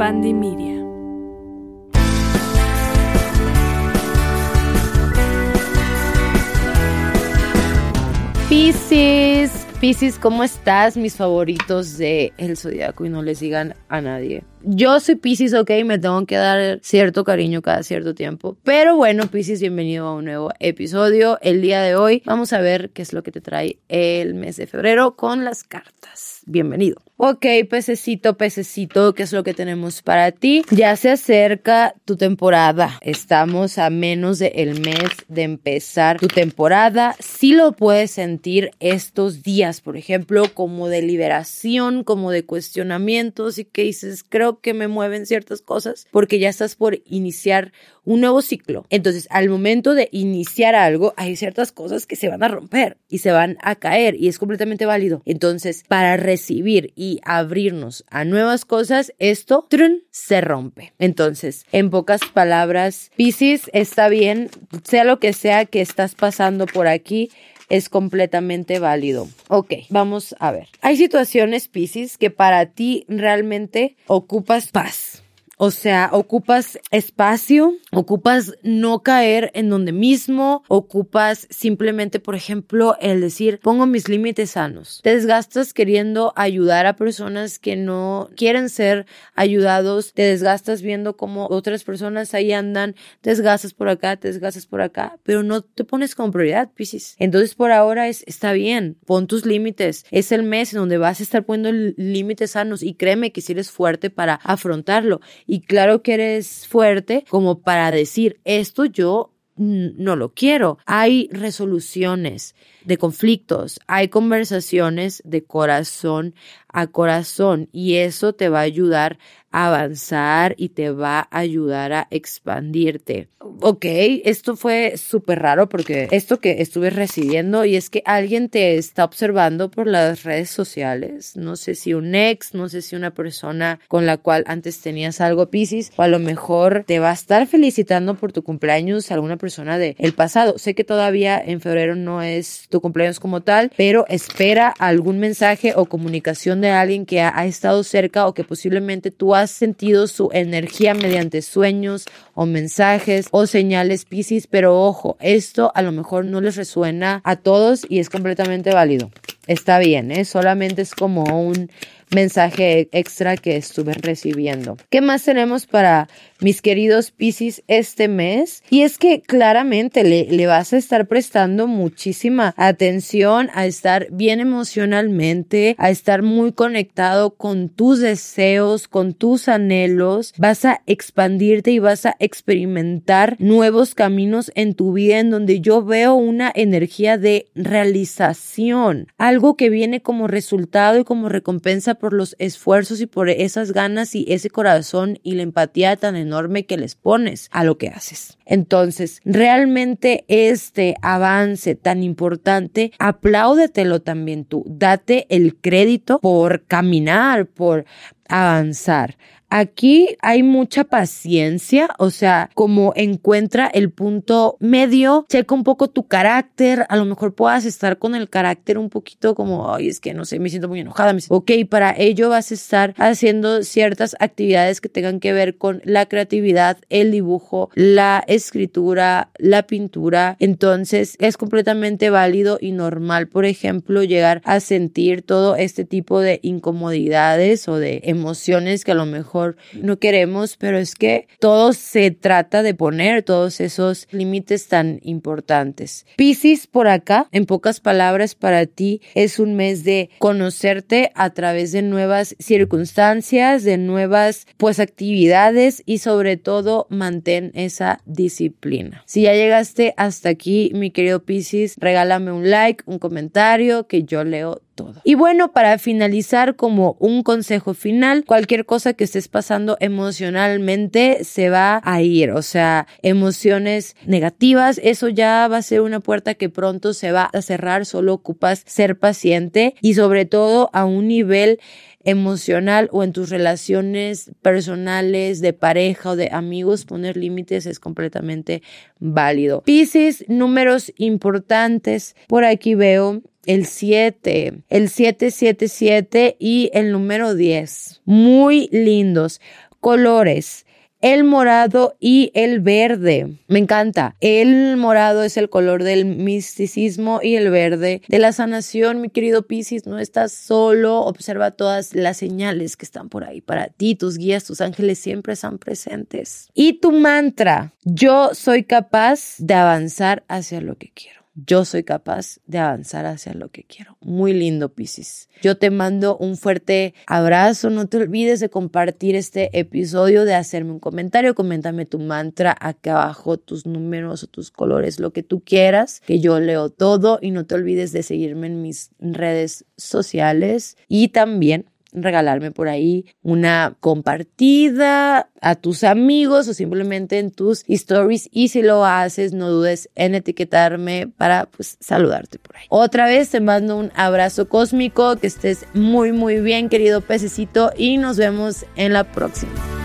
Media. Piscis, Piscis, ¿cómo estás? Mis favoritos de El Zodíaco y no les digan a nadie. Yo soy Piscis, ok, me tengo que dar cierto cariño cada cierto tiempo. Pero bueno, Piscis, bienvenido a un nuevo episodio. El día de hoy vamos a ver qué es lo que te trae el mes de febrero con las cartas. Bienvenido. Ok, pececito, pececito, ¿qué es lo que tenemos para ti? Ya se acerca tu temporada. Estamos a menos del mes de empezar tu temporada. Sí lo puedes sentir estos días, por ejemplo, como de liberación, como de cuestionamientos y que dices, creo que me mueven ciertas cosas porque ya estás por iniciar un nuevo ciclo. Entonces, al momento de iniciar algo, hay ciertas cosas que se van a romper y se van a caer y es completamente válido. Entonces, para recibir y abrirnos a nuevas cosas, esto se rompe. Entonces, en pocas palabras, Pisces está bien, sea lo que sea que estás pasando por aquí, es completamente válido. Ok, vamos a ver. Hay situaciones, Pisces, que para ti realmente ocupas paz o sea, ocupas espacio, ocupas no caer en donde mismo, ocupas simplemente, por ejemplo, el decir, pongo mis límites sanos. Te desgastas queriendo ayudar a personas que no quieren ser ayudados, te desgastas viendo cómo otras personas ahí andan, te desgastas por acá, te desgastas por acá, pero no te pones como prioridad, Pisces. Entonces, por ahora es, está bien, pon tus límites. Es el mes en donde vas a estar poniendo límites sanos y créeme que si eres fuerte para afrontarlo y claro que eres fuerte como para decir, esto yo no lo quiero. Hay resoluciones de conflictos, hay conversaciones de corazón a corazón y eso te va a ayudar avanzar y te va a ayudar a expandirte. Ok, esto fue súper raro porque esto que estuve recibiendo y es que alguien te está observando por las redes sociales. No sé si un ex, no sé si una persona con la cual antes tenías algo Pisces o a lo mejor te va a estar felicitando por tu cumpleaños alguna persona del el pasado. Sé que todavía en febrero no es tu cumpleaños como tal, pero espera algún mensaje o comunicación de alguien que ha, estado cerca o que posiblemente tú has has sentido su energía mediante sueños o mensajes o señales Pisces, pero ojo, esto a lo mejor no les resuena a todos y es completamente válido. Está bien, ¿eh? solamente es como un mensaje extra que estuve recibiendo. ¿Qué más tenemos para mis queridos Pisces este mes? Y es que claramente le, le vas a estar prestando muchísima atención a estar bien emocionalmente, a estar muy conectado con tus deseos, con tus anhelos. Vas a expandirte y vas a experimentar nuevos caminos en tu vida en donde yo veo una energía de realización, algo que viene como resultado y como recompensa por los esfuerzos y por esas ganas y ese corazón y la empatía tan enorme que les pones a lo que haces. Entonces, realmente este avance tan importante, apláudetelo también tú. Date el crédito por caminar, por avanzar. Aquí hay mucha paciencia, o sea, como encuentra el punto medio, checa un poco tu carácter, a lo mejor puedas estar con el carácter un poquito como, ay, es que no sé, me siento muy enojada, me ok, para ello vas a estar haciendo ciertas actividades que tengan que ver con la creatividad, el dibujo, la escritura, la pintura, entonces es completamente válido y normal, por ejemplo, llegar a sentir todo este tipo de incomodidades o de emociones que a lo mejor no queremos, pero es que todo se trata de poner todos esos límites tan importantes. Piscis por acá, en pocas palabras, para ti es un mes de conocerte a través de nuevas circunstancias, de nuevas pues actividades y sobre todo mantén esa disciplina. Si ya llegaste hasta aquí, mi querido Piscis, regálame un like, un comentario que yo leo y bueno, para finalizar, como un consejo final, cualquier cosa que estés pasando emocionalmente se va a ir, o sea, emociones negativas, eso ya va a ser una puerta que pronto se va a cerrar, solo ocupas ser paciente y sobre todo a un nivel emocional o en tus relaciones personales, de pareja o de amigos, poner límites es completamente válido. Piscis, números importantes. Por aquí veo el 7, el 777 y el número 10. Muy lindos. colores el morado y el verde. Me encanta. El morado es el color del misticismo y el verde de la sanación, mi querido Piscis. No estás solo. Observa todas las señales que están por ahí para ti. Tus guías, tus ángeles siempre están presentes. Y tu mantra, yo soy capaz de avanzar hacia lo que quiero yo soy capaz de avanzar hacia lo que quiero. Muy lindo, Piscis. Yo te mando un fuerte abrazo. No te olvides de compartir este episodio, de hacerme un comentario. Coméntame tu mantra acá abajo, tus números o tus colores, lo que tú quieras, que yo leo todo. Y no te olvides de seguirme en mis redes sociales y también regalarme por ahí una compartida a tus amigos o simplemente en tus stories y si lo haces no dudes en etiquetarme para pues saludarte por ahí. Otra vez te mando un abrazo cósmico, que estés muy muy bien querido pececito y nos vemos en la próxima.